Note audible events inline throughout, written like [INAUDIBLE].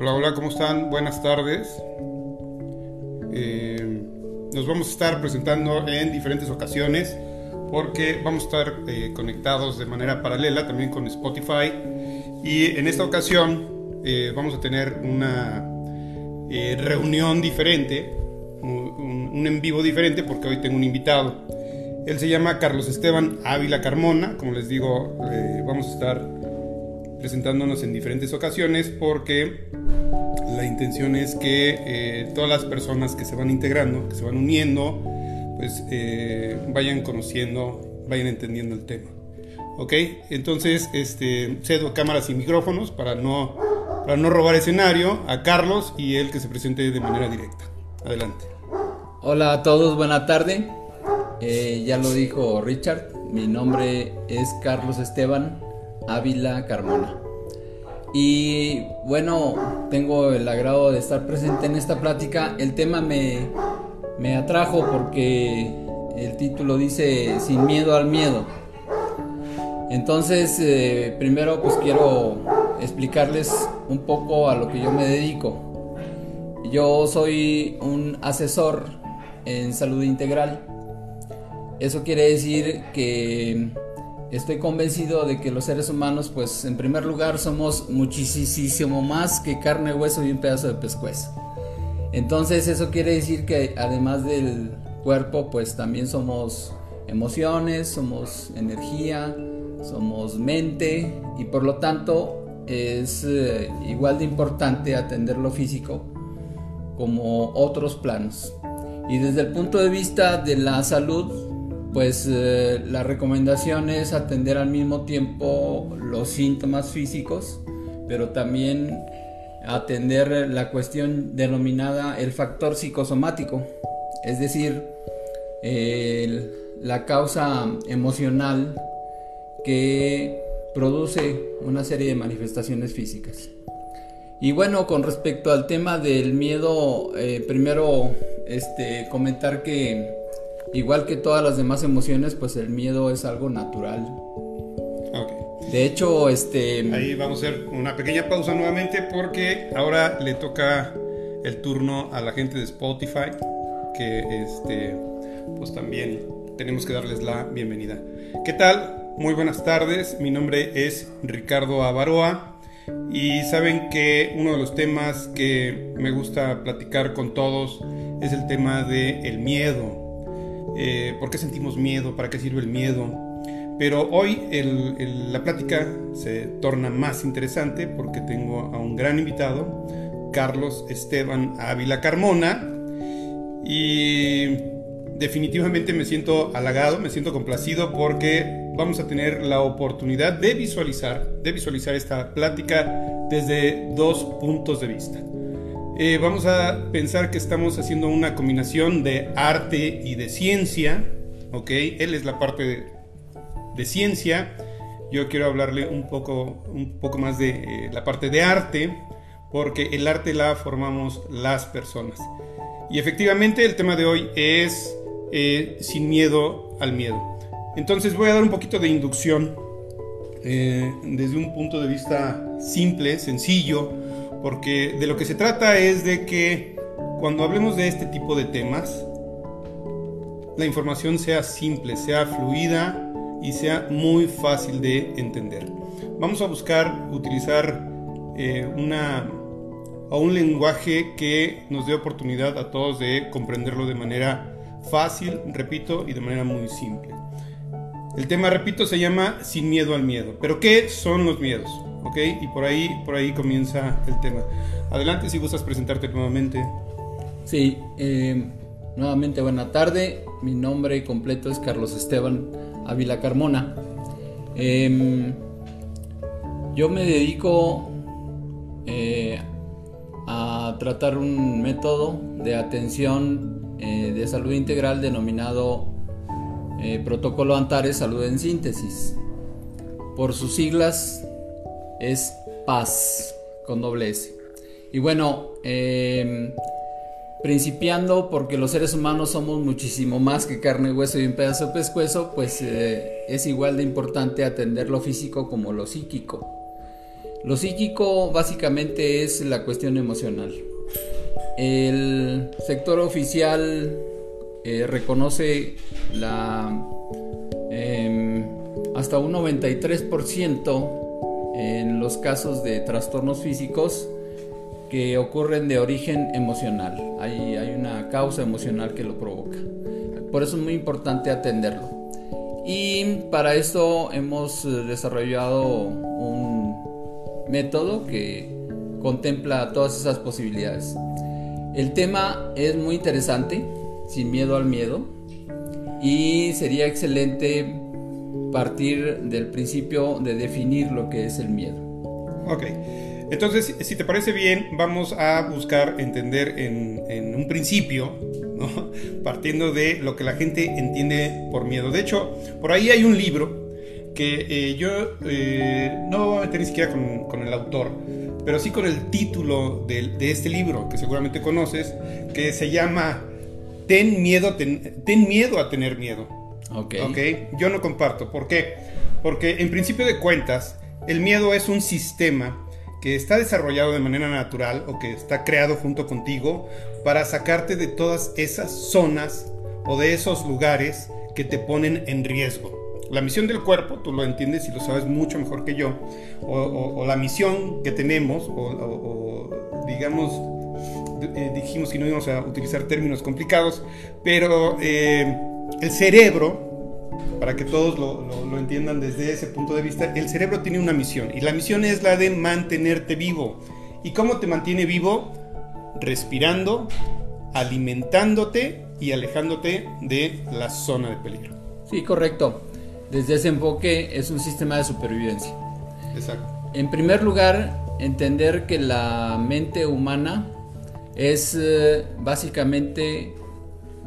Hola, hola, ¿cómo están? Buenas tardes. Eh, nos vamos a estar presentando en diferentes ocasiones porque vamos a estar eh, conectados de manera paralela también con Spotify y en esta ocasión eh, vamos a tener una reunión diferente, un, un, en vivo diferente porque hoy tengo un invitado. Él se llama Carlos Esteban Ávila Carmona, como les digo, vamos a estar presentándonos en diferentes ocasiones porque la intención es que eh, todas las personas que se van integrando, que se van uniendo, pues eh, vayan conociendo, vayan entendiendo el tema. ¿Ok? Entonces, este, cedo cámaras y micrófonos para no, para no robar escenario a Carlos y él que se presente de manera directa. Adelante. Hola a todos, buena tarde. Eh, ya lo dijo Richard, mi nombre es Carlos Esteban Ávila Carmona. Y bueno, tengo el agrado de estar presente en esta plática. El tema me, me atrajo porque el título dice Sin miedo al miedo. Entonces, eh, primero pues quiero explicarles un poco a lo que yo me dedico. Yo soy un asesor en salud integral. Eso quiere decir que Estoy convencido de que los seres humanos, pues en primer lugar, somos muchísimo más que carne, hueso y un pedazo de pescuezo. Entonces eso quiere decir que además del cuerpo, pues también somos emociones, somos energía, somos mente y por lo tanto es eh, igual de importante atender lo físico como otros planos. Y desde el punto de vista de la salud, pues eh, la recomendación es atender al mismo tiempo los síntomas físicos, pero también atender la cuestión denominada el factor psicosomático, es decir, la causa emocional que produce una serie de manifestaciones físicas. Y bueno, con respecto al tema del miedo, eh, primero este, comentar que igual que todas las demás emociones, pues el miedo es algo natural. De hecho, este... Ahí vamos a hacer una pequeña pausa nuevamente porque ahora le toca el turno a la gente de Spotify, que este, pues también tenemos que darles la bienvenida. ¿Qué tal? Muy buenas tardes, mi nombre es Ricardo Avaroa y saben que uno de los temas que me gusta platicar con todos es el tema del el miedo, eh, por qué sentimos miedo, para qué sirve el miedo. Pero hoy la plática se torna más interesante porque tengo a un gran invitado, Carlos Esteban Ávila Carmona, y definitivamente me siento halagado, me siento complacido porque vamos a tener la oportunidad de visualizar, de visualizar esta plática desde dos puntos de vista. Eh, vamos a pensar que estamos haciendo una combinación de arte y de ciencia, ¿ok? Él es la parte de, ciencia, yo quiero hablarle un poco, un poco más de eh, la parte de arte, porque el arte la formamos las personas. Y efectivamente el tema de hoy es eh, sin miedo al miedo. Entonces voy a dar un poquito de inducción desde un punto de vista simple, sencillo, porque de lo que se trata es de que cuando hablemos de este tipo de temas, la información sea simple, sea fluida y sea muy fácil de entender. Vamos a buscar utilizar eh, una, o un lenguaje que nos dé oportunidad a todos de comprenderlo de manera fácil, repito, y de manera muy simple. El tema, repito, se llama Sin miedo al miedo. Pero ¿qué son los miedos? ¿Ok? Y por ahí, por ahí comienza el tema. Adelante si gustas presentarte nuevamente. Sí, eh, nuevamente buena tarde. Mi nombre completo es Carlos Esteban Ávila Carmona. Em, yo me dedico eh, a tratar un método de atención eh, de salud integral denominado Protocolo Antares Salud en Síntesis. Por sus siglas es paz con doble S. Y bueno, em, principiando porque los seres humanos somos muchísimo más que carne, hueso y un pedazo de pescuezo, pues eh, es igual de importante atender lo físico como lo psíquico. Lo psíquico básicamente es la cuestión emocional. El sector oficial eh, reconoce la em, hasta un 93% en los casos de trastornos físicos que ocurren de origen emocional. Hay, hay una causa emocional que lo provoca. Por eso es muy importante atenderlo. Y para esto hemos desarrollado un método que contempla todas esas posibilidades. El tema es muy interesante, sin miedo al miedo, y sería excelente partir del principio de definir lo que es el miedo. Ok. Entonces, si te parece bien, vamos a buscar entender en, un principio, [LAUGHS] partiendo de lo que la gente entiende por miedo. De hecho, por ahí hay un libro que eh, yo eh, no voy a meter ni siquiera con, el autor, pero sí con el título de, este libro, que seguramente conoces, que se llama Ten miedo, ten, miedo a tener miedo. Ok. Yo no comparto. ¿Por qué? Porque en principio de cuentas, el miedo es un sistema que está desarrollado de manera natural o que está creado junto contigo para sacarte de todas esas zonas o de esos lugares que te ponen en riesgo. La misión del cuerpo, tú lo entiendes y lo sabes mucho mejor que yo, o, la misión que tenemos, o, digamos, eh, dijimos que no íbamos a utilizar términos complicados, pero eh, el cerebro para que todos lo, entiendan desde ese punto de vista, el cerebro tiene una misión y la misión es la de mantenerte vivo. ¿Y cómo te mantiene vivo? Respirando, alimentándote y alejándote de la zona de peligro. Sí, correcto. Desde ese enfoque es un sistema de supervivencia. Exacto. En primer lugar, entender que la mente humana es eh, básicamente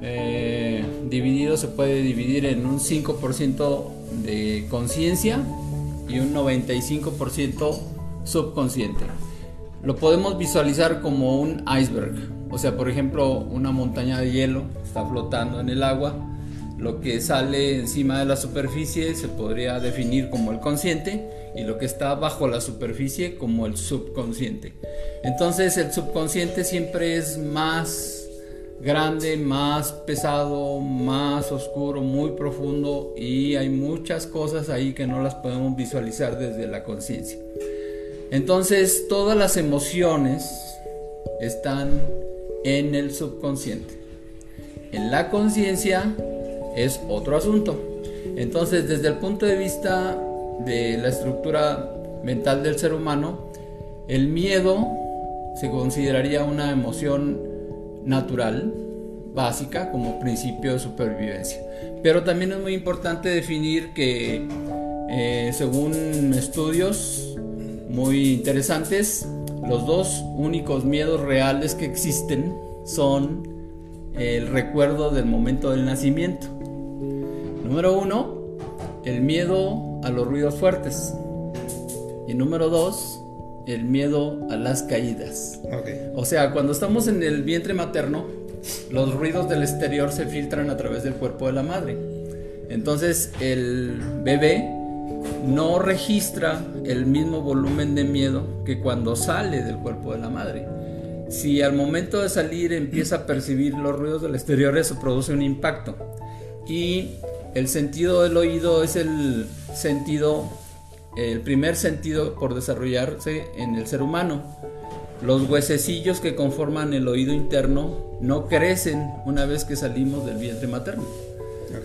eh, dividido se puede dividir en un 5% de conciencia y un 95% subconsciente. Lo podemos visualizar como un iceberg, o sea, por ejemplo, una montaña de hielo está flotando en el agua, lo que sale encima de la superficie se podría definir como el consciente y lo que está bajo la superficie como el subconsciente. Entonces el subconsciente siempre es más grande, más pesado, más oscuro, muy profundo y hay muchas cosas ahí que no las podemos visualizar desde la conciencia. Entonces todas las emociones están en el subconsciente. En la conciencia es otro asunto. Entonces desde el punto de vista de la estructura mental del ser humano, el miedo se consideraría una emoción natural, básica, como principio de supervivencia. Pero también es muy importante definir que, eh, según estudios muy interesantes, los dos únicos miedos reales que existen son el recuerdo del momento del nacimiento. Número uno, el miedo a los ruidos fuertes. Y número dos, el miedo a las caídas. O sea, cuando estamos en el vientre materno, los ruidos del exterior se filtran a través del cuerpo de la madre. Entonces el bebé no registra el mismo volumen de miedo que cuando sale del cuerpo de la madre. Si al momento de salir empieza a percibir los ruidos del exterior, eso produce un impacto. Y el sentido del oído es el sentido el primer sentido por desarrollarse en el ser humano. Los huesecillos que conforman el oído interno no crecen una vez que salimos del vientre materno.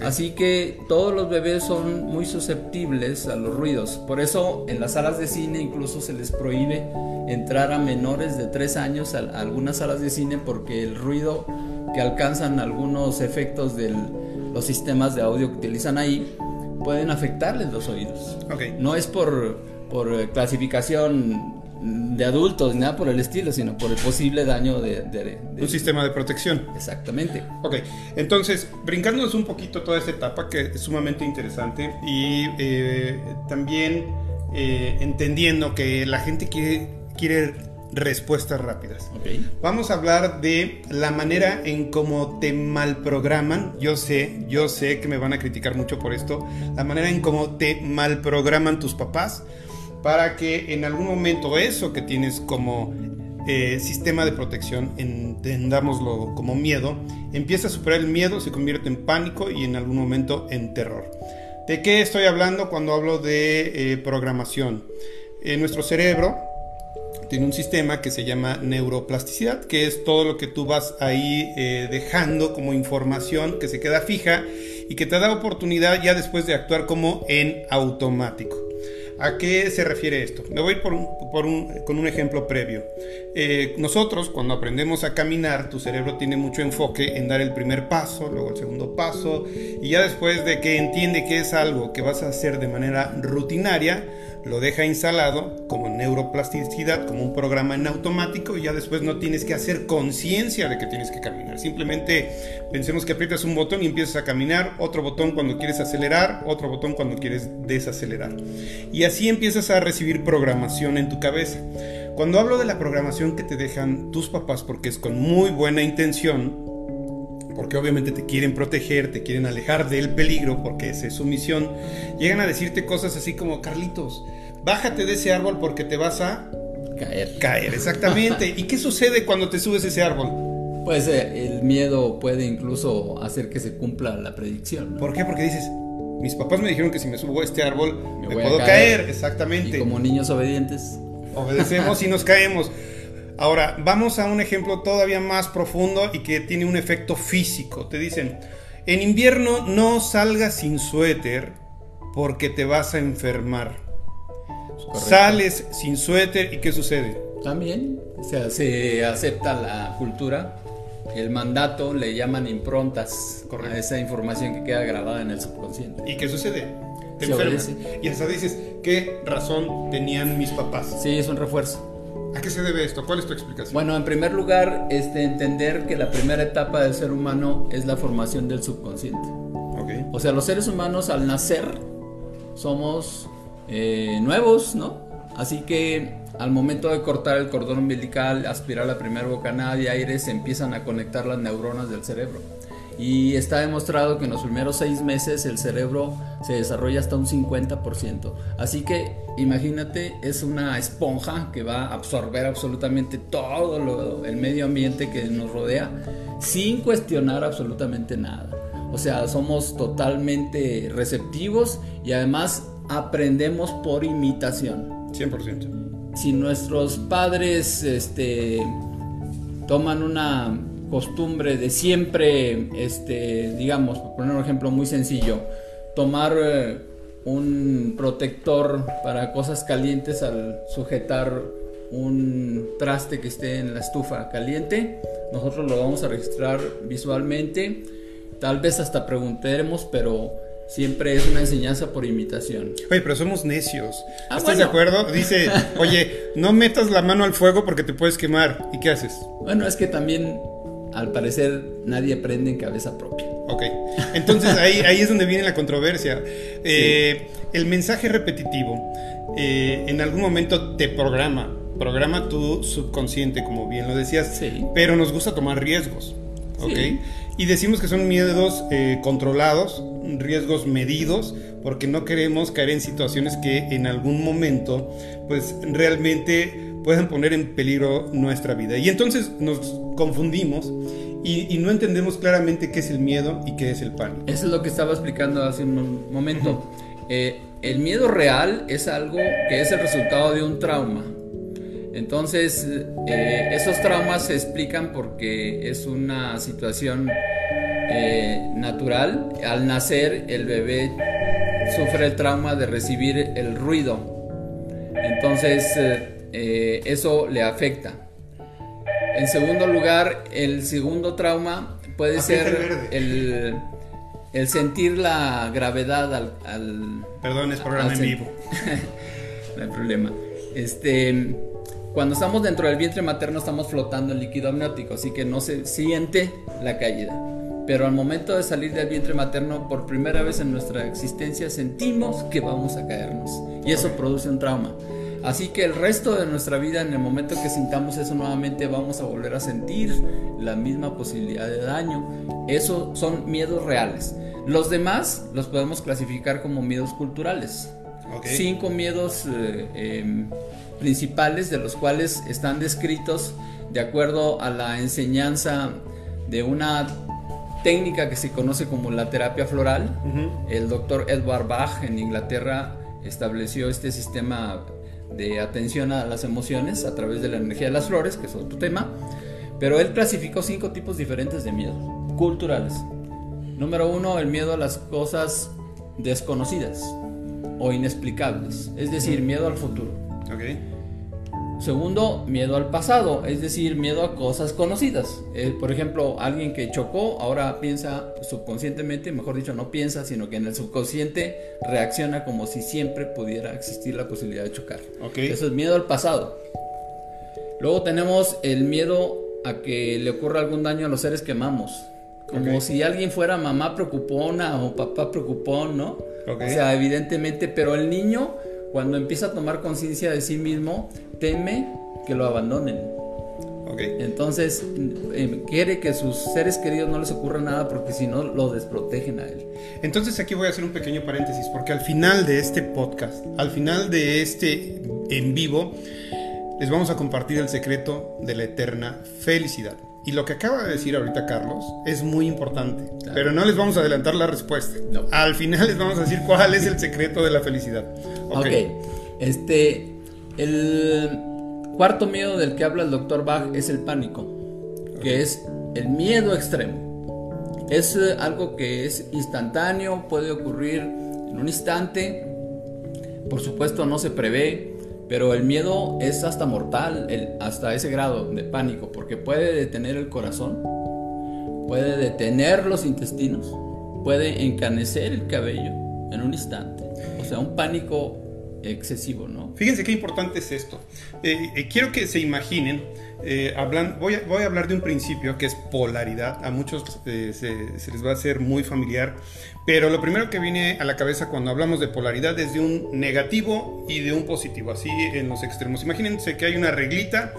Así que todos los bebés son muy susceptibles a los ruidos. Por eso en las salas de cine incluso se les prohíbe entrar a menores de 3 años a algunas salas de cine porque el ruido que alcanzan algunos efectos de los sistemas de audio que utilizan ahí pueden afectarles los oídos. No es por, por eh, clasificación de adultos, ni nada por el estilo, sino por el posible daño de, un sistema de protección. Exactamente. Ok, entonces, brincándonos un poquito toda esta etapa que es sumamente interesante y eh, también eh, entendiendo que la gente quiere, quiere respuestas rápidas. Vamos a hablar de la manera en cómo te malprograman. Yo sé, yo sé que me van a criticar mucho por esto. La manera en cómo te malprograman tus papás para que en algún momento eso que tienes como eh, sistema de protección, entendámoslo como miedo, empieza a superar el miedo, se convierte en pánico y en algún momento en terror. ¿De qué estoy hablando cuando hablo de eh, programación? En nuestro cerebro tiene un sistema que se llama neuroplasticidad, que es todo lo que tú vas ahí eh, dejando como información que se queda fija y que te da oportunidad ya después de actuar como en automático. ¿A qué se refiere esto? Me voy por con un ejemplo previo. Eh, nosotros, cuando aprendemos a caminar, tu cerebro tiene mucho enfoque en dar el primer paso, luego el segundo paso, y ya después de que entiende que es algo que vas a hacer de manera rutinaria, lo deja instalado como neuroplasticidad, como un programa en automático y ya después no tienes que hacer conciencia de que tienes que caminar. Simplemente pensemos que aprietas un botón y empiezas a caminar, otro botón cuando quieres acelerar, otro botón cuando quieres desacelerar. Y así empiezas a recibir programación en tu cabeza. Cuando hablo de la programación que te dejan tus papás porque es con muy buena intención, porque obviamente te quieren proteger, te quieren alejar del peligro, porque esa es su misión, llegan a decirte cosas así como, Carlitos, bájate de ese árbol porque te vas a caer. Caer, exactamente. [LAUGHS] ¿Y qué sucede cuando te subes ese árbol? Pues eh, el miedo puede incluso hacer que se cumpla la predicción. ¿Por qué? Porque dices, mis papás me dijeron que si me subo a este árbol me, puedo caer. exactamente. Y como niños obedientes. Obedecemos y nos caemos. [LAUGHS] Ahora, vamos a un ejemplo todavía más profundo y que tiene un efecto físico. Te dicen, en invierno no salgas sin suéter porque te vas a enfermar. Sales sin suéter y ¿qué sucede? También, o sea, se acepta la cultura, el mandato, le llaman improntas a esa información que queda grabada en el subconsciente. ¿Y qué sucede? Te enfermas. Y hasta dices, ¿qué razón tenían mis papás? Sí, es un refuerzo. ¿A qué se debe esto? ¿Cuál es tu explicación? Bueno, en primer lugar, este, entender que la primera etapa del ser humano es la formación del subconsciente. Okay. O sea, los seres humanos al nacer somos eh, nuevos, ¿no? Así que al momento de cortar el cordón umbilical, aspirar la primera bocanada de aire, se empiezan a conectar las neuronas del cerebro. Y está demostrado que en los primeros seis meses el cerebro se desarrolla hasta un 50%. Así que imagínate, es una esponja que va a absorber absolutamente todo el medio ambiente que nos rodea sin cuestionar absolutamente nada. O sea, somos totalmente receptivos y además aprendemos por imitación. 100%. Si nuestros padres este, toman una costumbre de siempre, este, digamos, por poner un ejemplo muy sencillo, tomar eh, un protector para cosas calientes al sujetar un traste que esté en la estufa caliente, nosotros lo vamos a registrar visualmente, tal vez hasta preguntaremos, pero Siempre es una enseñanza por imitación. Oye, pero somos necios. Ah, ¿Estás de acuerdo? Dice, [LAUGHS] oye, no metas la mano al fuego porque te puedes quemar. ¿Y qué haces? Bueno, es que también, al parecer, nadie aprende en cabeza propia. Ok. Entonces ahí, [LAUGHS] ahí es donde viene la controversia. Eh, el mensaje repetitivo eh, en algún momento te programa. Programa tu subconsciente, como bien lo decías. Sí. Pero nos gusta tomar riesgos. ¿Ok? Y decimos que son miedos eh, controlados, riesgos medidos, porque no queremos caer en situaciones que en algún momento, pues realmente puedan poner en peligro nuestra vida. Y entonces nos confundimos y, no entendemos claramente qué es el miedo y qué es el pánico. Eso es lo que estaba explicando hace un momento. Eh, el miedo real es algo que es el resultado de un trauma. Entonces, eh, esos traumas se explican porque es una situación eh, natural. Al nacer, el bebé sufre el trauma de recibir el ruido. Entonces, eh, eso le afecta. En segundo lugar, el segundo trauma puede ser el, sentir la gravedad al... Perdón, es programa en vivo. [LAUGHS] no hay problema. Este cuando estamos dentro del vientre materno estamos flotando en líquido amniótico, así que no se siente la caída. Pero al momento de salir del vientre materno, por primera vez en nuestra existencia sentimos que vamos a caernos. Y eso produce un trauma. Así que el resto de nuestra vida, en el momento que sintamos eso nuevamente, vamos a volver a sentir la misma posibilidad de daño. Eso son miedos reales. Los demás los podemos clasificar como miedos culturales. cinco miedos eh, em, principales de los cuales están descritos de acuerdo a la enseñanza de una técnica que se conoce como la terapia floral. El doctor Edward Bach en Inglaterra estableció este sistema de atención a las emociones a través de la energía de las flores, que es otro tema. Pero él clasificó cinco tipos diferentes de miedos culturales. Número uno, el miedo a las cosas desconocidas o inexplicables, es decir, miedo al futuro. Segundo, miedo al pasado, es decir, miedo a cosas conocidas. Eh, por ejemplo, alguien que chocó ahora piensa subconscientemente, mejor dicho, no piensa, sino que en el subconsciente reacciona como si siempre pudiera existir la posibilidad de chocar. Eso es miedo al pasado. Luego tenemos el miedo a que le ocurra algún daño a los seres que amamos. Como si alguien fuera mamá preocupona o papá preocupón, ¿no? O sea, evidentemente, pero el niño cuando empieza a tomar conciencia de sí mismo, teme que lo abandonen. Entonces, em, quiere que sus seres queridos no les ocurra nada porque si no lo desprotegen a él. Entonces aquí voy a hacer un pequeño paréntesis porque al final de este podcast, al final de este en vivo, les vamos a compartir el secreto de la eterna felicidad. Y lo que acaba de decir ahorita Carlos es muy importante, pero no les vamos a adelantar la respuesta. Al final les vamos a decir cuál es el secreto de la felicidad. Ok, este, el cuarto miedo del que habla el doctor Bach es el pánico, que es el miedo extremo. Es eh, algo que es instantáneo, puede ocurrir en un instante, por supuesto no se prevé, pero el miedo es hasta mortal, hasta ese grado de pánico, porque puede detener el corazón, puede detener los intestinos, puede encanecer el cabello en un instante. O sea, un pánico excesivo, ¿no? Fíjense qué importante es esto. Eh, eh, quiero que se imaginen, eh, voy, a, voy, a, hablar de un principio que es polaridad. A muchos se, se, les va a hacer muy familiar, pero lo primero que viene a la cabeza cuando hablamos de polaridad es de un negativo y de un positivo, así en los extremos. Imagínense que hay una reglita,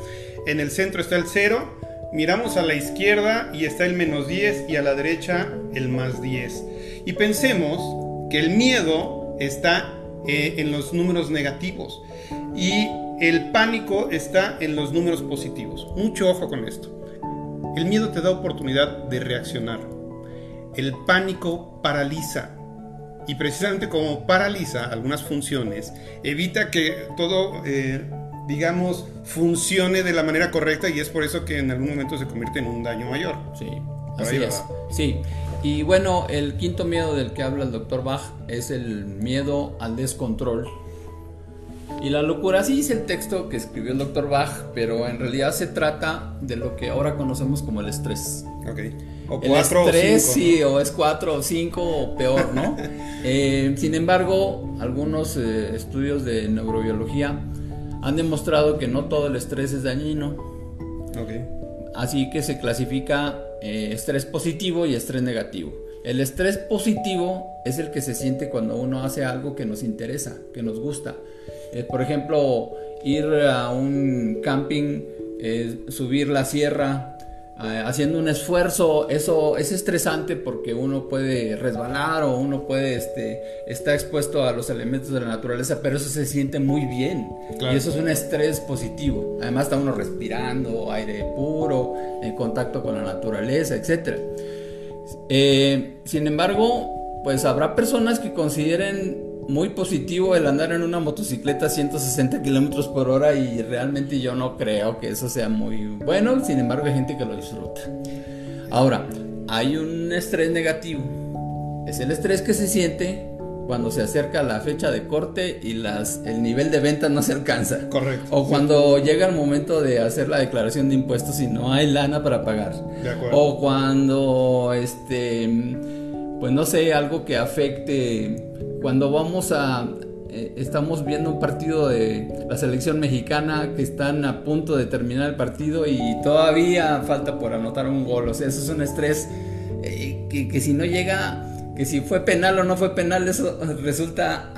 en el centro está el cero, miramos a la izquierda y está el menos 10 y a la derecha el más 10. Y pensemos que el miedo está eh, en los números negativos y el pánico está en los números positivos. Mucho ojo con esto. El miedo te da oportunidad de reaccionar el pánico paraliza. Y precisamente como paraliza algunas funciones, evita que todo, eh, digamos, funcione de la manera correcta y es por eso que en algún momento se convierte en un daño mayor. Sí, así es. Sí, y bueno, el quinto miedo del que habla el doctor Bach es el miedo al descontrol. Y la locura, sí es el texto que escribió el doctor Bach, pero en realidad se trata de lo que ahora conocemos como el estrés. Okay. O el estrés, sí, o es cuatro o cinco o peor, ¿no? [LAUGHS] Eh, sin embargo, algunos eh, estudios de neurobiología han demostrado que no todo el estrés es dañino. Así que se clasifica eh, estrés positivo y estrés negativo. El estrés positivo es el que se siente cuando uno hace algo que nos interesa, que nos gusta. por ejemplo, ir a un camping, subir la sierra, eh, haciendo un esfuerzo, eso es estresante porque uno puede resbalar o uno puede este, estar expuesto a los elementos de la naturaleza, pero eso se siente muy bien y eso es un estrés positivo. Además está uno respirando aire puro, en contacto con la naturaleza, etc. Eh, sin embargo, pues habrá personas que consideren muy positivo el andar en una motocicleta a 160 kilómetros por hora y realmente yo no creo que eso sea muy bueno. Sin embargo, hay gente que lo disfruta. Ahora, hay un estrés negativo. Es el estrés que se siente cuando se acerca la fecha de corte y las, el nivel de venta no se alcanza. Correcto. O cuando llega el momento de hacer la declaración de impuestos y no hay lana para pagar. De acuerdo. O cuando, este, pues no sé, algo que afecte cuando vamos a eh, estamos viendo un partido de la selección mexicana que están a punto de terminar el partido y todavía falta por anotar un gol. O sea, eso es un estrés eh, que, si no llega, que si fue penal o no fue penal, eso resulta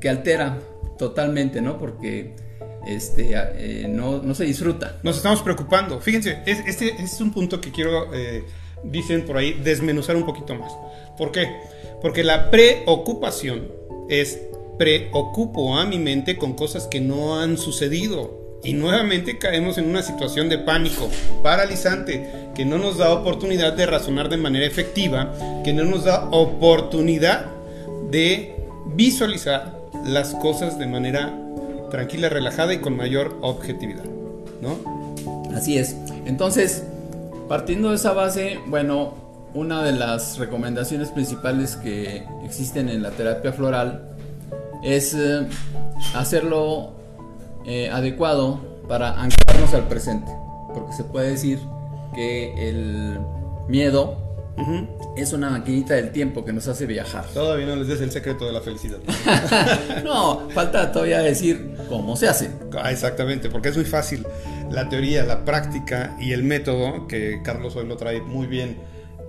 que altera totalmente, ¿no? Porque este, eh, no, no, se disfruta. Nos estamos preocupando. Fíjense, este es un punto que quiero, dicen por ahí, desmenuzar un poquito más. ¿Por qué? Porque la preocupación es preocupo a mi mente con cosas que no han sucedido. Y nuevamente caemos en una situación de pánico paralizante que no nos da oportunidad de razonar de manera efectiva, que no nos da oportunidad de visualizar las cosas de manera tranquila, relajada y con mayor objetividad, ¿no? Así es. Entonces, partiendo de esa base, bueno, una de las recomendaciones principales que existen en la terapia floral es eh, hacerlo eh, adecuado para anclarnos al presente, porque se puede decir que el miedo es una maquinita del tiempo que nos hace viajar. Todavía no les des el secreto de la felicidad. [LAUGHS] no, falta todavía decir cómo se hace. Ah, exactamente, porque es muy fácil. La teoría, la práctica y el método, que Carlos hoy lo trae muy bien,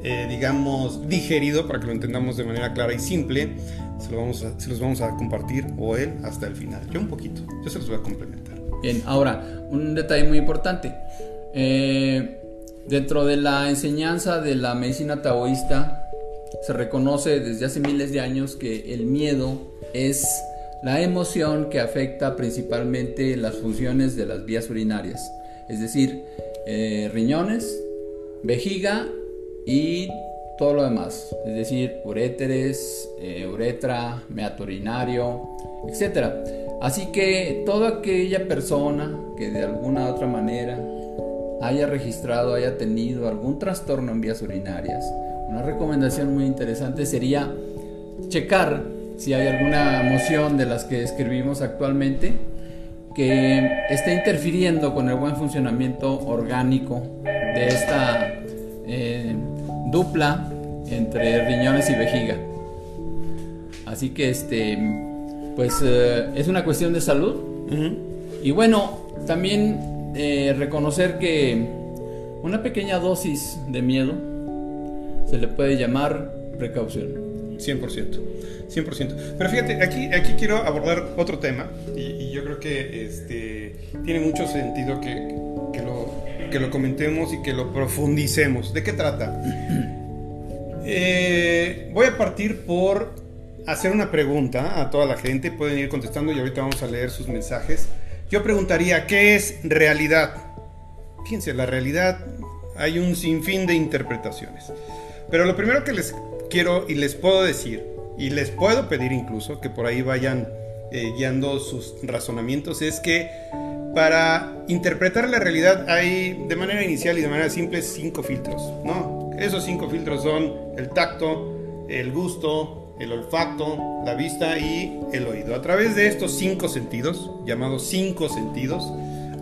eh, digamos, digerido para que lo entendamos de manera clara y simple, se, lo vamos a, se los vamos a compartir o él hasta el final. Yo un poquito, yo se los voy a complementar. Bien, ahora, un detalle muy importante. Eh, Dentro de la enseñanza de la medicina taoísta se reconoce desde hace miles de años que el miedo es la emoción que afecta principalmente las funciones de las vías urinarias, es decir, eh, riñones, vejiga y todo lo demás, es decir, uréteres, eh, uretra, meato urinario, etc. Así que toda aquella persona que de alguna u otra manera haya registrado, haya tenido algún trastorno en vías urinarias, una recomendación muy interesante sería checar si hay alguna moción de las que escribimos actualmente que esté interfiriendo con el buen funcionamiento orgánico de esta dupla entre riñones y vejiga. Así que este, pues eh, es una cuestión de salud. Y bueno, también eh, reconocer que una pequeña dosis de miedo se le puede llamar precaución. 100%, 100%. Pero fíjate, aquí, aquí quiero abordar otro tema y, yo creo que este, tiene mucho sentido que, que, lo, que lo comentemos y que lo profundicemos. ¿De qué trata? [CLEARS THROAT] Eh, voy a partir por hacer una pregunta a toda la gente, pueden ir contestando y ahorita vamos a leer sus mensajes. Yo preguntaría, ¿qué es realidad? Fíjense, la realidad hay un sinfín de interpretaciones. Pero lo primero que les quiero y les puedo decir, y les puedo pedir incluso que por ahí vayan eh, guiando sus razonamientos, es que para interpretar la realidad hay de manera inicial y de manera simple cinco filtros, ¿no? Esos cinco filtros son el tacto, el gusto, el olfato, la vista y el oído. A través de estos cinco sentidos, llamados cinco sentidos,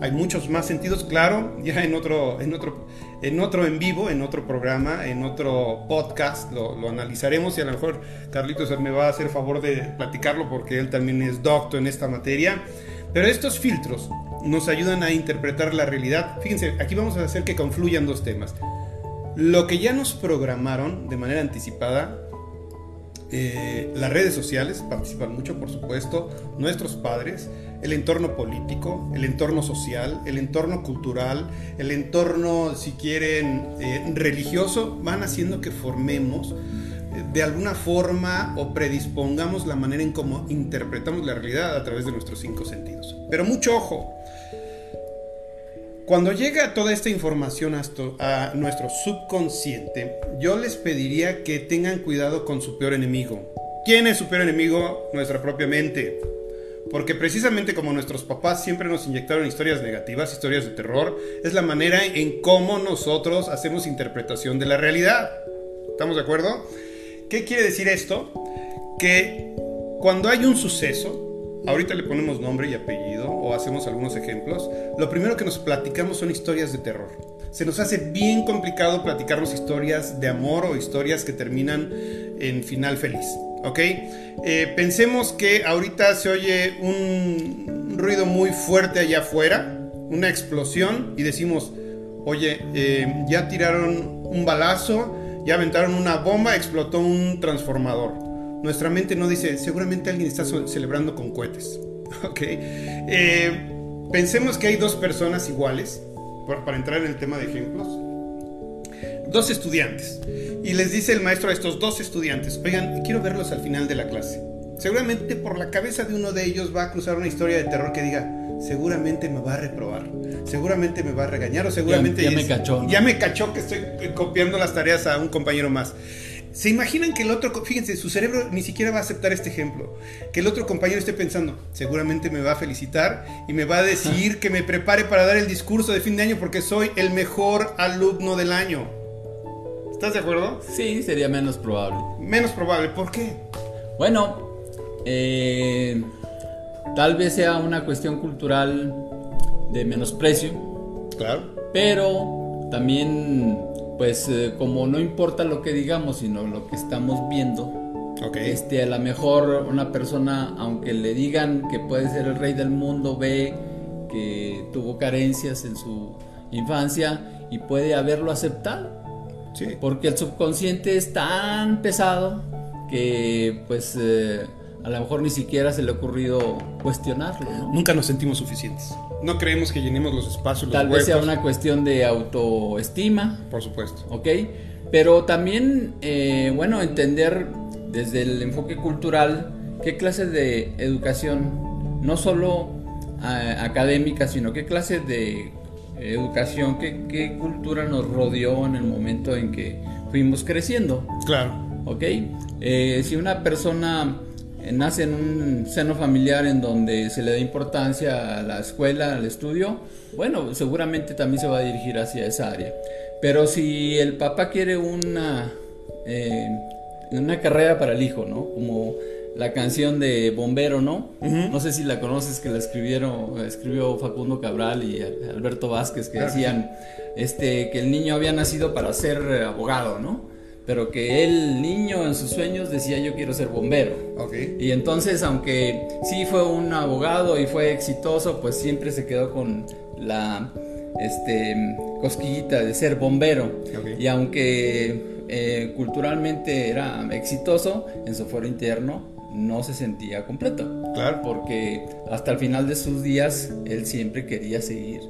hay muchos más sentidos, claro, [LAUGHS] ya en otro, en otro, en otro en vivo, en otro programa, en otro podcast, lo, lo, analizaremos y a lo mejor Carlitos me va a hacer favor de platicarlo porque él también es doctor en esta materia. Pero estos filtros nos ayudan a interpretar la realidad. Fíjense, aquí vamos a hacer que confluyan dos temas. Lo que ya nos programaron de manera anticipada eh, las redes sociales participan mucho, por supuesto, nuestros padres, el entorno político, el entorno social, el entorno cultural, el entorno, si quieren, eh, religioso, van haciendo que formemos eh, de alguna forma o predispongamos la manera en cómo interpretamos la realidad a través de nuestros cinco sentidos. Pero mucho ojo, cuando llega toda esta información a nuestro subconsciente, yo les pediría que tengan cuidado con su peor enemigo. ¿Quién es su peor enemigo? Nuestra propia mente. Porque precisamente como nuestros papás siempre nos inyectaron historias negativas, historias de terror, es la manera en cómo nosotros hacemos interpretación de la realidad. ¿Estamos de acuerdo? ¿Qué quiere decir esto? Que cuando hay un suceso, ahorita le ponemos nombre y apellido o hacemos algunos ejemplos, lo primero que nos platicamos son historias de terror. Se nos hace bien complicado platicarnos historias de amor o historias que terminan en final feliz. ¿Ok? Eh, pensemos que ahorita se oye un ruido muy fuerte allá afuera, una explosión, y decimos, oye, eh, ya tiraron un balazo, ya aventaron una bomba, explotó un transformador nuestra mente no dice, seguramente alguien está celebrando con cohetes. [LAUGHS] ¿Ok? Eh, pensemos que hay dos personas iguales, para entrar en el tema de ejemplos. Dos estudiantes. Y les dice el maestro a estos dos estudiantes, oigan, quiero verlos al final de la clase. Seguramente por la cabeza de uno de ellos va a cruzar una historia de terror que diga, seguramente me va a reprobar, seguramente me va a regañar o seguramente ya, me cachó. Ya me cachó que estoy copiando las tareas a un compañero más. ¿Se imaginan que el otro, fíjense, su cerebro ni siquiera va a aceptar este ejemplo? Que el otro compañero esté pensando, seguramente me va a felicitar y me va a decir que me prepare para dar el discurso de fin de año porque soy el mejor alumno del año. ¿Estás de acuerdo? Sí, sería menos probable. Menos probable, ¿por qué? Bueno, eh, tal vez sea una cuestión cultural de menosprecio. Claro. Pero también pues eh, como no importa lo que digamos, sino lo que estamos viendo, este, a lo mejor una persona, aunque le digan que puede ser el rey del mundo, ve que tuvo carencias en su infancia y puede haberlo aceptado. Sí. Porque el subconsciente es tan pesado que pues eh, a lo mejor ni siquiera se le ha ocurrido cuestionarlo. Nunca nos sentimos suficientes. No creemos que llenemos los espacios. Tal vez sea una cuestión de autoestima. Por supuesto. Ok. Pero también, eh, bueno, entender desde el enfoque cultural qué clase de educación, no solo académica, sino qué clase de educación, qué, qué cultura nos rodeó en el momento en que fuimos creciendo. Claro. ¿Ok? Eh, si una persona nace en un seno familiar en donde se le da importancia a la escuela, al estudio, bueno, seguramente también se va a dirigir hacia esa área. Pero si el papá quiere una, eh, una carrera para el hijo, ¿no? Como la canción de Bombero, ¿no? No sé si la conoces, que la escribieron, escribió Facundo Cabral y Alberto Vázquez, que decían este, que el niño había nacido para ser abogado, ¿no? Pero que el niño en sus sueños decía yo quiero ser bombero. Y entonces, aunque sí fue un abogado y fue exitoso, pues siempre se quedó con la este, cosquillita de ser bombero. Y aunque eh, culturalmente era exitoso, en su foro interno no se sentía completo. Claro. Porque hasta el final de sus días él siempre quería seguir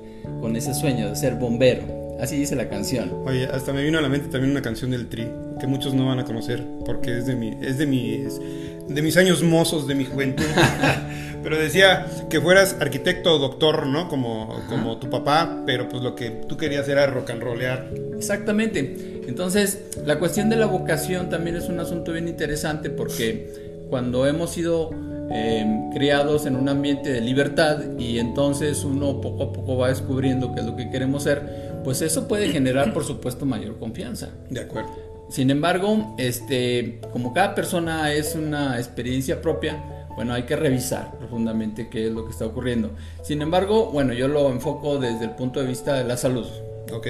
con ese sueño de ser bombero. Así dice la canción. Oye, hasta me vino a la mente también una canción del Tri que muchos no van a conocer porque es de mi es de mis de mis años mozos de mi juventud. [LAUGHS] pero decía que fueras arquitecto o doctor, ¿no? Como, como tu papá, pero pues lo que tú querías era rock and rollear. Exactamente. Entonces, la cuestión de la vocación también es un asunto bien interesante porque cuando hemos sido em, criados en un ambiente de libertad y entonces uno poco a poco va descubriendo qué es lo que queremos ser, pues eso puede generar, por supuesto, mayor confianza. De acuerdo. Sin embargo, este, como cada persona es una experiencia propia, bueno, hay que revisar profundamente qué es lo que está ocurriendo. Sin embargo, bueno, yo lo enfoco desde el punto de vista de la salud. Ok.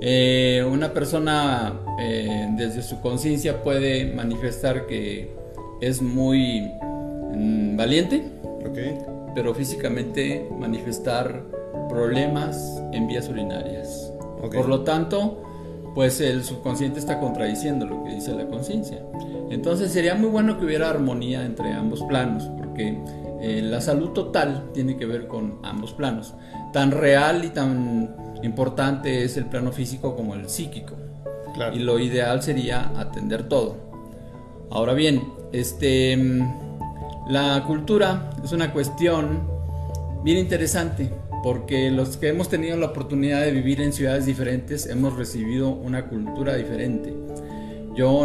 Eh, una persona eh, desde su conciencia puede manifestar que es muy mm, valiente, okay. pero físicamente manifestar problemas en vías urinarias. Por lo tanto, pues el subconsciente está contradiciendo lo que dice la conciencia. Entonces sería muy bueno que hubiera armonía entre ambos planos, porque eh, la salud total tiene que ver con ambos planos. Tan real y tan importante es el plano físico como el psíquico. Y lo ideal sería atender todo. Ahora bien, este, mm, la cultura es una cuestión bien interesante porque los que hemos tenido la oportunidad de vivir en ciudades diferentes hemos recibido una cultura diferente. Yo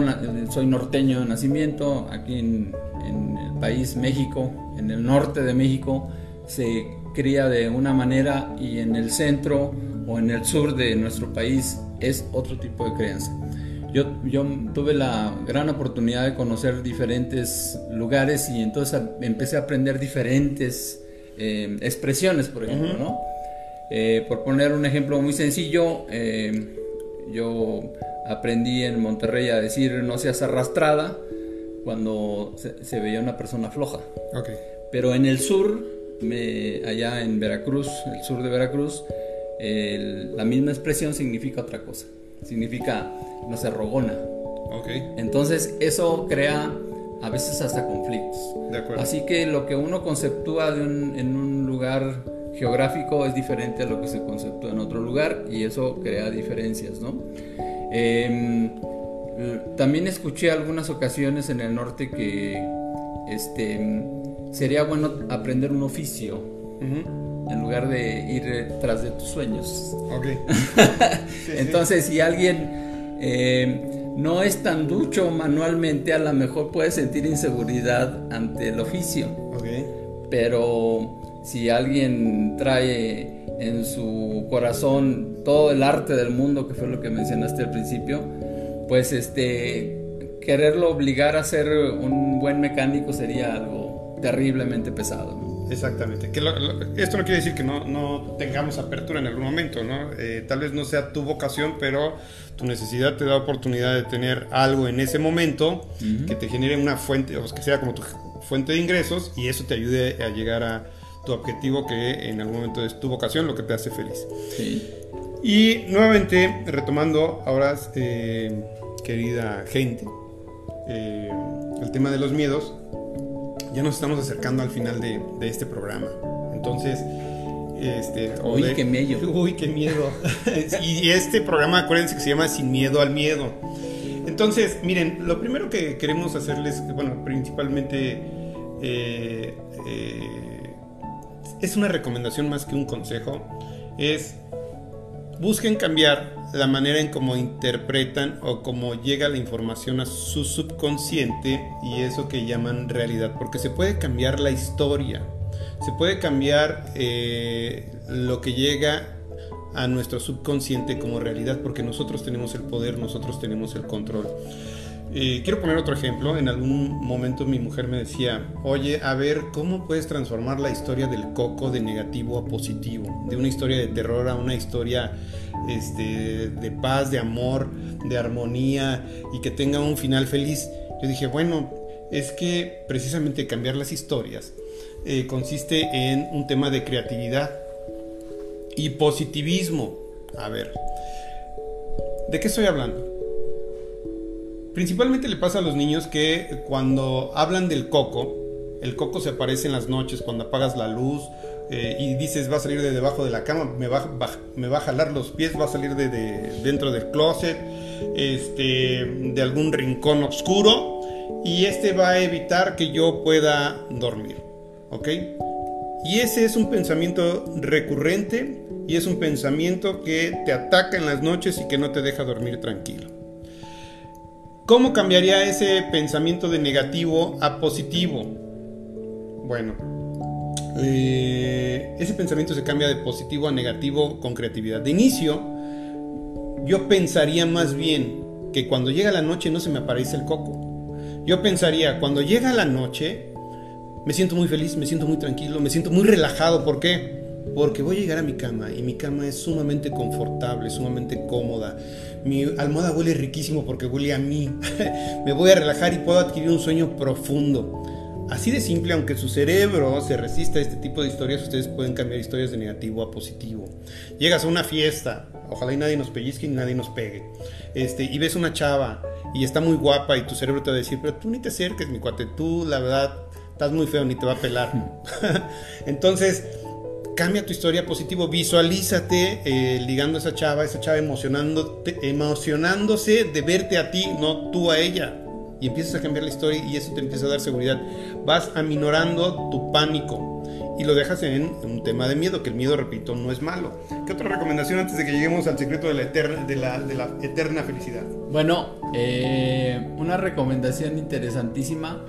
soy norteño de nacimiento, aquí en, el país México, en el norte de México, se cría de una manera y en el centro o en el sur de nuestro país es otro tipo de crianza. Yo, yo, tuve la gran oportunidad de conocer diferentes lugares y entonces empecé a aprender diferentes eh, expresiones, por ejemplo, ¿no? Eh, por poner un ejemplo muy sencillo, eh, yo aprendí en Monterrey a decir no seas arrastrada cuando se, veía una persona floja. Pero en el sur, allá en Veracruz, el sur de Veracruz, la misma expresión significa otra cosa. Significa no se rogona. Entonces eso crea a veces hasta conflictos. Así que lo que uno conceptúa en un lugar geográfico es diferente a lo que se conceptúa en otro lugar y eso crea diferencias, ¿no? Em, también escuché algunas ocasiones en el norte que este, sería bueno aprender un oficio en lugar de ir tras de tus sueños. Ok. [LAUGHS] Entonces, si alguien eh, no es tan ducho manualmente, a lo mejor puede sentir inseguridad ante el oficio. Pero si alguien trae en su corazón todo el arte del mundo, que fue lo que mencionaste al principio, pues este quererlo obligar a ser un buen mecánico sería algo terriblemente pesado. Exactamente. Que esto no quiere decir que no, no, tengamos apertura en algún momento, ¿no? Eh, tal vez no sea tu vocación, pero tu necesidad te da oportunidad de tener algo en ese momento que te genere una fuente, o que sea como tu fuente de ingresos y eso te ayude a llegar a tu objetivo que en algún momento es tu vocación, lo que te hace feliz. Sí. Y nuevamente, retomando ahora, eh, querida gente, eh, el tema de los miedos, ya nos estamos acercando al final de, este programa. Entonces, este, [LAUGHS] uy, qué miedo. Uy, qué miedo. y este programa, acuérdense que se llama Sin Miedo al Miedo. Entonces, miren, lo primero que queremos hacerles, bueno, principalmente eh, eh, es una recomendación más que un consejo, es busquen cambiar la manera en cómo interpretan o cómo llega la información a su subconsciente y eso que llaman realidad, porque se puede cambiar la historia, se puede cambiar eh, lo que llega a nuestro subconsciente como realidad, porque nosotros tenemos el poder, nosotros tenemos el control. Quiero poner otro ejemplo. En algún momento mi mujer me decía, oye, a ver, ¿cómo puedes transformar la historia del coco de negativo a positivo? De una historia de terror a una historia este, de paz, de amor, de armonía y que tenga un final feliz. Yo dije, bueno, es que precisamente cambiar las historias eh, consiste en un tema de creatividad y positivismo. A ver, ¿de qué estoy hablando? Principalmente le pasa a los niños que cuando hablan del coco, el coco se aparece en las noches cuando apagas la luz eh, y dices va a salir de debajo de la cama, me va, a jalar los pies, va a salir de, dentro del closet, este, de algún rincón oscuro y este va a evitar que yo pueda dormir, ¿ok? Y ese es un pensamiento recurrente y es un pensamiento que te ataca en las noches y que no te deja dormir tranquilo. ¿Cómo cambiaría ese pensamiento de negativo a positivo? Bueno, eh, ese pensamiento se cambia de positivo a negativo con creatividad. De inicio, yo pensaría más bien que cuando llega la noche no se me aparece el coco. Yo pensaría, cuando llega la noche, me siento muy feliz, me siento muy tranquilo, me siento muy relajado. ¿Por qué? Porque voy a llegar a mi cama y mi cama es sumamente confortable, sumamente cómoda. Mi almohada huele riquísimo porque huele a mí. [LAUGHS] Me voy a relajar y puedo adquirir un sueño profundo. Así de simple, aunque su cerebro se resista a este tipo de historias, ustedes pueden cambiar historias de negativo a positivo. Llegas a una fiesta, ojalá y nadie nos pellizque y nadie nos pegue. Este, y ves una chava y está muy guapa y tu cerebro te va a decir, pero tú ni te acerques, mi cuate, tú la verdad estás muy feo, ni te va a pelar. [LAUGHS] Entonces, cambia tu historia positivo, visualízate eh, ligando a esa chava, esa chava emocionándose de verte a ti, no tú a ella. Y empiezas a cambiar la historia y eso te empieza a dar seguridad. Vas aminorando tu pánico y lo dejas en un tema de miedo, que el miedo, repito, no es malo. ¿Qué otra recomendación antes de que lleguemos al secreto de la eterna, de la eterna felicidad? Bueno, eh, una recomendación interesantísima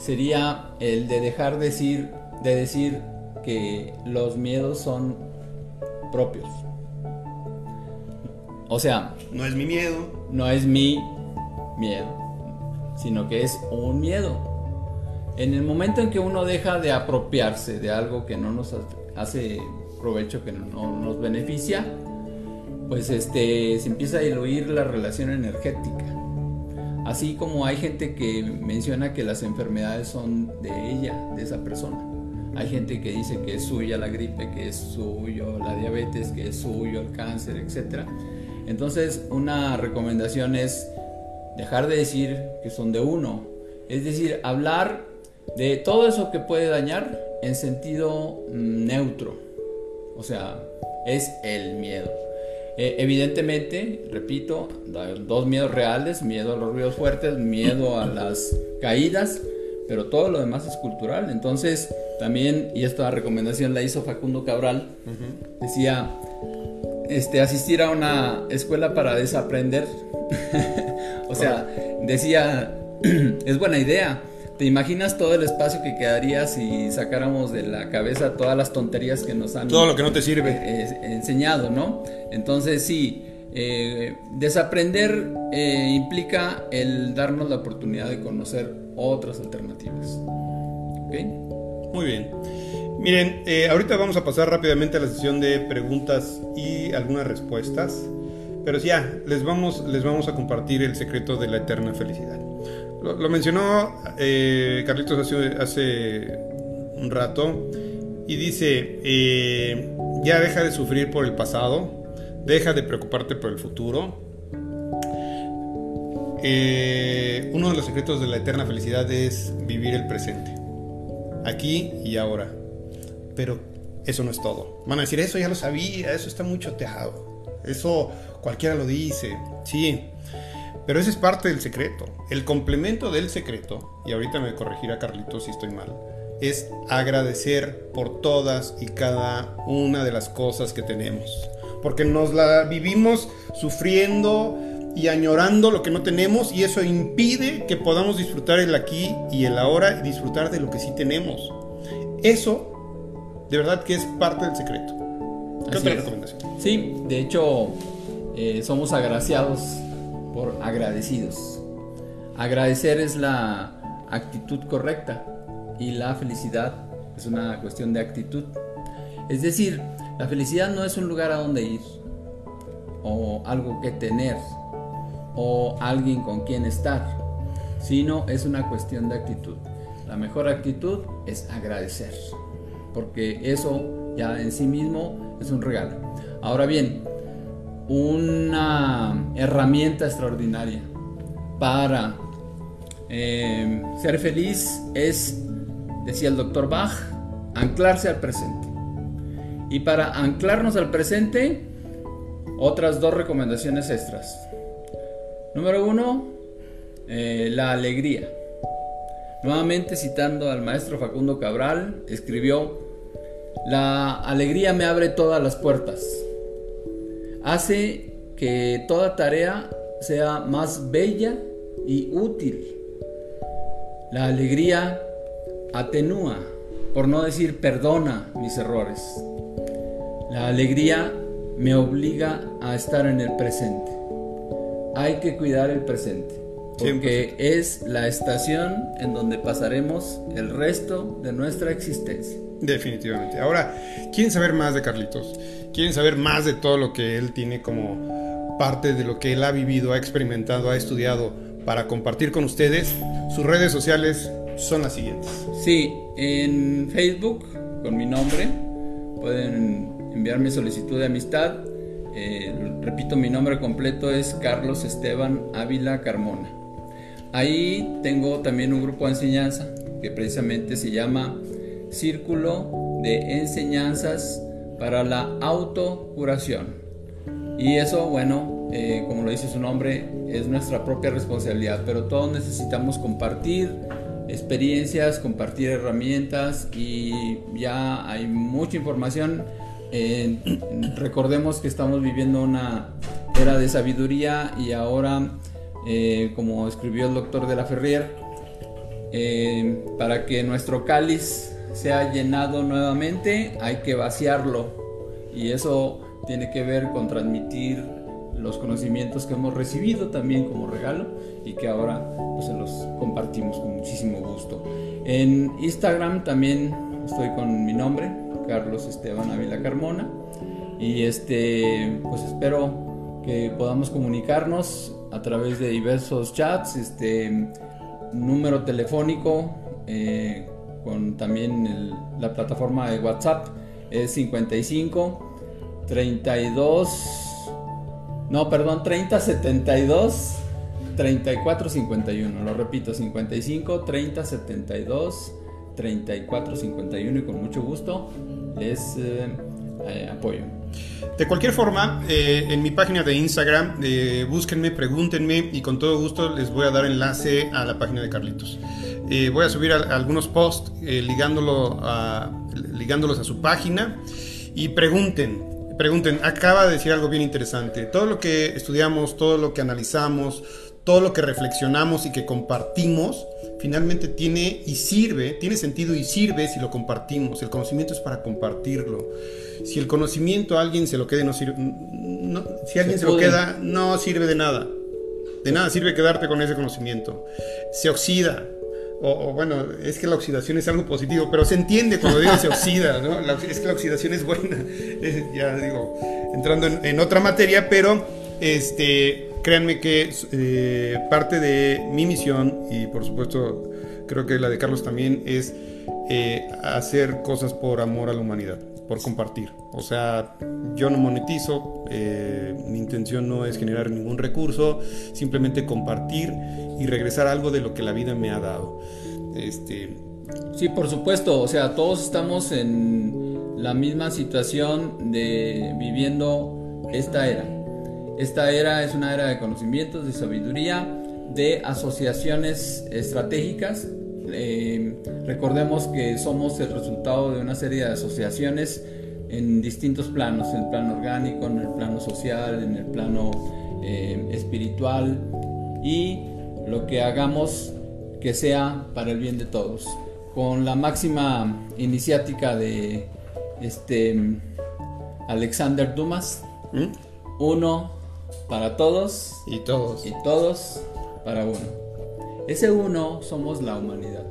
sería el de dejar decir, de decir que los miedos son propios. O sea, no es mi miedo. No es mi miedo, sino que es un miedo. En el momento en que uno deja de apropiarse de algo que no nos hace provecho, que no nos beneficia, pues este se empieza a diluir la relación energética. Así como hay gente que menciona que las enfermedades son de ella, de esa persona. Hay gente que dice que es suya la gripe, que es suyo la diabetes, que es suyo el cáncer, etc. Entonces, una recomendación es dejar de decir que son de uno. Es decir, hablar de todo eso que puede dañar en sentido mm, neutro. O sea, es el miedo. Eh, evidentemente, repito, dos miedos reales, miedo a los ruidos fuertes, miedo a las caídas, pero todo lo demás es cultural. Entonces, también, y esta recomendación la hizo Facundo Cabral, decía, este, asistir a una escuela para desaprender. [LAUGHS] o sea, decía, [CLEARS THROAT] es buena idea. ¿Te imaginas todo el espacio que quedaría si sacáramos de la cabeza todas las tonterías que nos han... Todo lo que no te sirve. Eh, eh, enseñado, ¿no? Entonces sí, eh, desaprender implica el darnos la oportunidad de conocer otras alternativas. ¿Ok? Muy bien. Miren, ahorita vamos a pasar rápidamente a la sesión de preguntas y algunas respuestas. Pero ya, les vamos, les vamos a compartir el secreto de la eterna felicidad. Lo, mencionó eh, Carlitos hace, un rato y dice, eh, ya deja de sufrir por el pasado, deja de preocuparte por el futuro. Eh, uno de los secretos de la eterna felicidad es vivir el presente, aquí y ahora. Pero eso no es todo. Van a decir, eso ya lo sabía, eso está muy choteado, eso cualquiera lo dice. Sí, pero ese es parte del secreto. El complemento del secreto, y ahorita me corregirá Carlitos si estoy mal, es agradecer por todas y cada una de las cosas que tenemos. Porque nos la vivimos sufriendo y añorando lo que no tenemos y eso impide que podamos disfrutar el aquí y el ahora y disfrutar de lo que sí tenemos. Eso, de verdad que es parte del secreto. ¿Qué otra recomendación? Sí, de hecho, eh, somos agraciados por agradecidos. Agradecer es la actitud correcta y la felicidad es una cuestión de actitud. Es decir, la felicidad no es un lugar a donde ir o algo que tener o alguien con quien estar, sino es una cuestión de actitud. La mejor actitud es agradecer, porque eso ya en sí mismo es un regalo. Ahora bien, una herramienta extraordinaria para eh, ser feliz es, decía el doctor Bach, anclarse al presente. Y para anclarnos al presente, otras dos recomendaciones extras. Número uno, eh, la alegría. Nuevamente citando al maestro Facundo Cabral, escribió, la alegría me abre todas las puertas hace que toda tarea sea más bella y útil. La alegría atenúa, por no decir perdona mis errores. La alegría me obliga a estar en el presente. Hay que cuidar el presente, porque es la estación en donde pasaremos el resto de nuestra existencia. Definitivamente. Ahora, ¿quieren saber más de Carlitos? ¿Quieren saber más de todo lo que él tiene como parte de lo que él ha vivido, ha experimentado, ha estudiado para compartir con ustedes? Sus redes sociales son las siguientes. Sí, en Facebook, con mi nombre, pueden enviarme solicitud de amistad. Eh, repito, mi nombre completo es Carlos Esteban Ávila Carmona. Ahí tengo también un grupo de enseñanza que precisamente se llama círculo de enseñanzas para la autocuración. Y eso, bueno, eh, como lo dice su nombre, es nuestra propia responsabilidad, pero todos necesitamos compartir experiencias, compartir herramientas y ya hay mucha información. [CLEARS THROAT] recordemos que estamos viviendo una era de sabiduría y ahora, eh, como escribió el doctor de la Ferrier, eh, para que nuestro cáliz se ha llenado nuevamente, hay que vaciarlo. Y eso tiene que ver con transmitir los conocimientos que hemos recibido también como regalo y que ahora pues, se los compartimos con muchísimo gusto. En Instagram también estoy con mi nombre, Carlos Esteban Ávila Carmona. Y este, pues espero que podamos comunicarnos a través de diversos chats, este número telefónico eh, con también la plataforma de WhatsApp es 55 32 no, perdón, 30 72 34 51. Lo repito, 55 30 72 34 51 y con mucho gusto les eh, eh, apoyo. De cualquier forma, eh, en mi página de Instagram, búsquenme, pregúntenme y con todo gusto les voy a dar enlace a la página de Carlitos. Eh, voy a subir algunos posts eh, ligándolo a, ligándolos a su página y pregunten, pregunten, acaba de decir algo bien interesante. Todo lo que estudiamos, todo lo que analizamos, todo lo que reflexionamos y que compartimos, finalmente tiene y sirve, tiene sentido y sirve si lo compartimos. El conocimiento es para compartirlo. Si el conocimiento a alguien se lo quede, no sirve. si alguien se, lo queda, no sirve de nada. De nada sirve quedarte con ese conocimiento. Se oxida. O, bueno, es que la oxidación es algo positivo, pero se entiende cuando digo se oxida, ¿no? es que la oxidación es buena. [LAUGHS] ya digo, entrando en, en otra materia, pero este, créanme que eh, parte de mi misión, y por supuesto creo que la de Carlos también, es eh, hacer cosas por amor a la humanidad, por compartir. O sea, yo no monetizo, eh, mi intención no es generar ningún recurso, simplemente compartir y regresar algo de lo que la vida me ha dado. Este, Sí, por supuesto, o sea, todos estamos en la misma situación de viviendo esta era. Esta era es una era de conocimientos, de sabiduría, de asociaciones estratégicas. Eh, recordemos que somos el resultado de una serie de asociaciones en distintos planos, en el plano orgánico, en el plano social, en el plano eh, espiritual y lo que hagamos que sea para el bien de todos. Con la máxima iniciática de este Alexander Dumas, ¿Mm? uno para todos y todos y todos para uno. Ese uno somos la humanidad.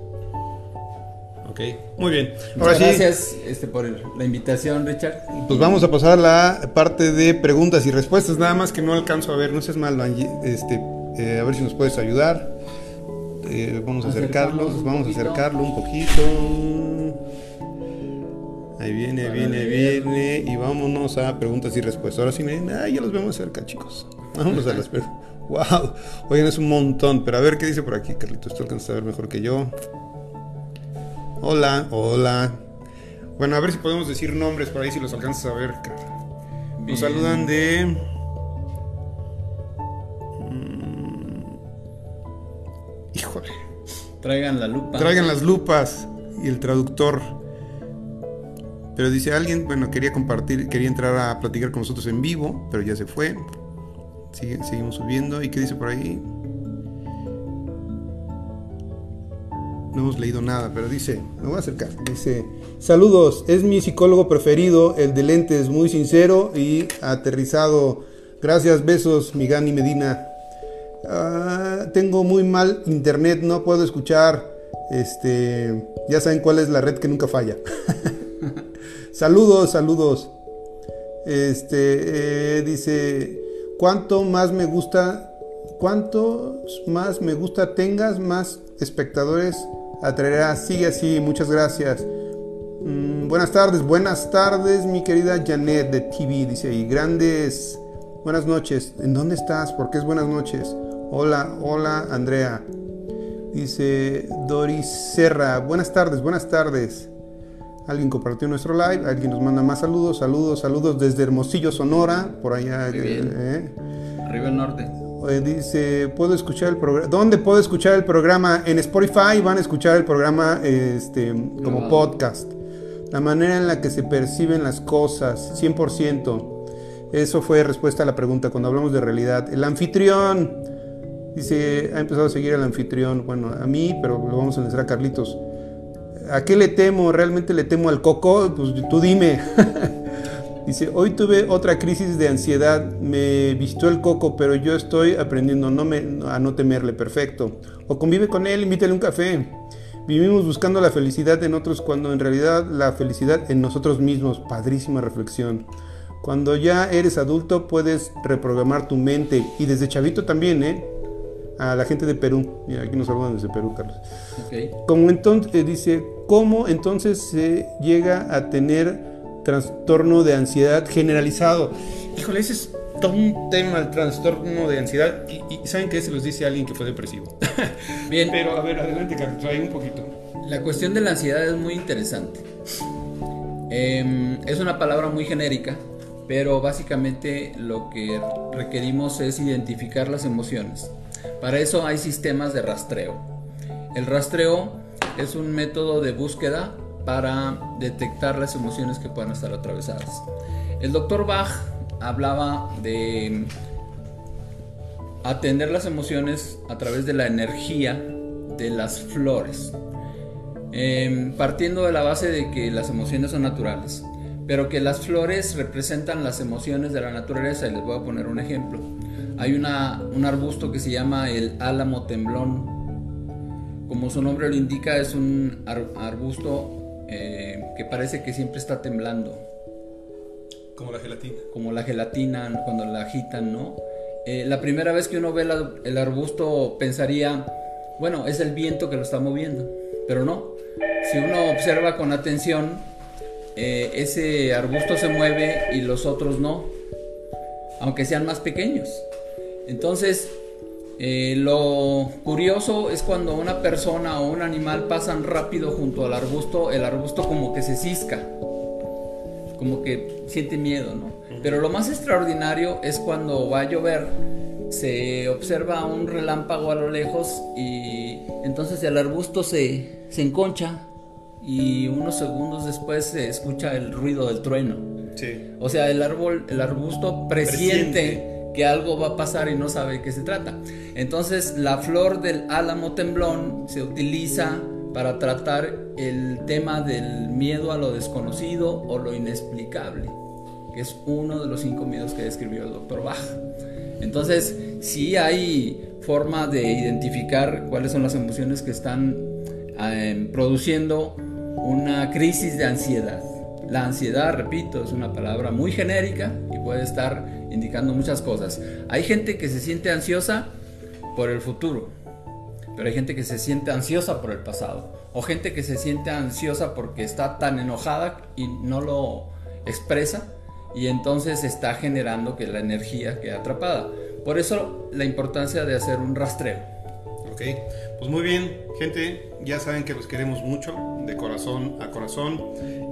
Ok, muy bien. Ahora gracias este, por la invitación, Richard. Pues vamos a pasar a la parte de preguntas y respuestas. Nada más que no alcanzo a ver, no seas mal, este, eh, a ver si nos puedes ayudar. Eh, vamos a acercarlos, vamos a acercarlo un poquito. Ahí viene, viene, viene. Y vámonos a preguntas y respuestas. Ahora sí miren, ah, ya los vemos cerca, chicos. Vámonos a las preguntas. ¡Wow! Oigan, es un montón. Pero a ver qué dice por aquí, Carlitos. Tú alcanzas a ver mejor que yo. Hola, hola. Bueno, a ver si podemos decir nombres por ahí si los alcanzas a ver, Nos saludan de. Mm, híjole. Traigan la lupa. Traigan las lupas y el traductor. Pero dice alguien, bueno, quería compartir, quería entrar a platicar con nosotros en vivo, pero ya se fue. seguimos subiendo. ¿Y qué dice por ahí? No hemos leído nada, pero dice, me voy a acercar. Dice, saludos, es mi psicólogo preferido, el de lentes, muy sincero y aterrizado. Gracias, besos, Migani Medina. Ah, tengo muy mal internet, no puedo escuchar. Este, ya saben cuál es la red que nunca falla. [LAUGHS] Saludos, saludos. Este eh, dice, cuanto más me gusta, cuanto más me gusta tengas, más espectadores atraerás. Sigue así, muchas gracias. Mm, buenas tardes, buenas tardes, mi querida Janet de TV, dice ahí. Grandes, buenas noches. ¿En dónde estás? ¿Por qué es buenas noches? Hola, hola, Andrea. Dice Doris Serra, buenas tardes, buenas tardes. Alguien compartió nuestro live, alguien nos manda más saludos, saludos, saludos desde Hermosillo, Sonora, por allá. Eh, Arriba el norte. dice, ¿puedo escuchar el programa? ¿Dónde puedo escuchar el programa? En Spotify van a escuchar el programa este, como podcast. La manera en la que se perciben las cosas, 100%. Eso fue respuesta a la pregunta cuando hablamos de realidad. El anfitrión, dice, ha empezado a seguir al anfitrión, bueno, a mí, pero lo vamos a enlazar a Carlitos. ¿A qué le temo? ¿Realmente le temo al coco? Pues tú dime. [LAUGHS] Dice, hoy tuve otra crisis de ansiedad, me vistió el coco, pero yo estoy aprendiendo a no temerle, perfecto. O convive con él, invítale un café. Vivimos buscando la felicidad en otros cuando en realidad la felicidad en nosotros mismos. Padrísima reflexión. Cuando ya eres adulto puedes reprogramar tu mente y desde chavito también, ¿eh? A la gente de Perú. Mira, aquí nos saludan desde Perú, Carlos. Como entonces, eh, dice, ¿cómo entonces se llega a tener trastorno de ansiedad generalizado? Híjole, ese es todo un tema, el trastorno de ansiedad. Y, ¿saben qué? Se los dice alguien que fue depresivo. [LAUGHS] Bien. Pero a ver, adelante, Carlos, ahí un poquito. La cuestión de la ansiedad es muy interesante. Em, es una palabra muy genérica, pero básicamente lo que requerimos es identificar las emociones. Para eso hay sistemas de rastreo. El rastreo es un método de búsqueda para detectar las emociones que puedan estar atravesadas. El doctor Bach hablaba de atender las emociones a través de la energía de las flores, em, partiendo de la base de que las emociones son naturales, pero que las flores representan las emociones de la naturaleza. Y les voy a poner un ejemplo. Hay una, un arbusto que se llama el álamo temblón. Como su nombre lo indica, es un arbusto eh, que parece que siempre está temblando. Como la gelatina. Como la gelatina cuando la agitan, ¿no? Eh, la primera vez que uno ve el arbusto pensaría, bueno, es el viento que lo está moviendo, pero no. Si uno observa con atención, eh, ese arbusto se mueve y los otros no, aunque sean más pequeños. Entonces, eh, lo curioso es cuando una persona o un animal pasan rápido junto al arbusto, el arbusto como que se cisca, como que siente miedo, ¿no? Pero lo más extraordinario es cuando va a llover, se observa un relámpago a lo lejos y entonces el arbusto se, se enconcha y unos segundos después se escucha el ruido del trueno. Sí. O sea, el árbol, el arbusto presiente, que algo va a pasar y no sabe de qué se trata. Entonces, la flor del álamo temblón se utiliza para tratar el tema del miedo a lo desconocido o lo inexplicable que es uno de los cinco miedos que describió el doctor Bach. Entonces, sí hay forma de identificar cuáles son las emociones que están em, produciendo una crisis de ansiedad. La ansiedad, repito, es una palabra muy genérica y puede estar indicando muchas cosas. Hay gente que se siente ansiosa por el futuro, pero hay gente que se siente ansiosa por el pasado, o gente que se siente ansiosa porque está tan enojada y no lo expresa y entonces está generando que la energía quede atrapada. Por eso la importancia de hacer un rastreo. Ok, pues muy bien, gente, ya saben que los queremos mucho, de corazón a corazón.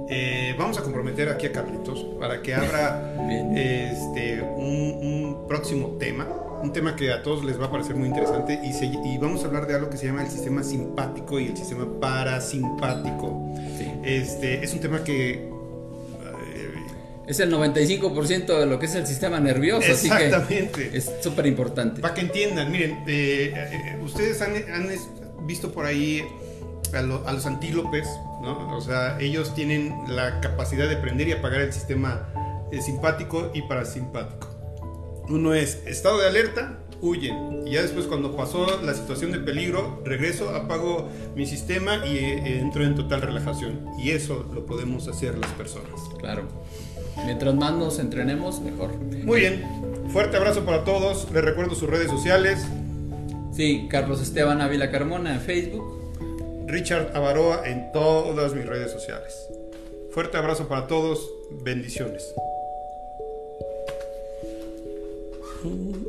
Eh, vamos a comprometer aquí a Carlitos para que abra este, un, próximo tema, un tema que a todos les va a parecer muy interesante y, y, vamos a hablar de algo que se llama el sistema simpático y el sistema parasimpático. Este, es un tema que es el 95% de lo que es el sistema nervioso. Exactamente. Así que es súper importante. Para que entiendan, miren, eh, eh, ustedes han, visto por ahí a, los antílopes, ¿no? O sea, ellos tienen la capacidad de prender y apagar el sistema eh, simpático y parasimpático. Uno es estado de alerta, huyen. Y ya después cuando pasó la situación de peligro, regreso, apago mi sistema y entro en total relajación. Y eso lo podemos hacer las personas. Claro. Mientras más nos entrenemos, mejor. Muy bien. Fuerte abrazo para todos. Les recuerdo sus redes sociales. Sí, Carlos Esteban Ávila Carmona en Facebook. Richard Avaroa en todas mis redes sociales. Fuerte abrazo para todos. Bendiciones.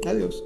Adiós.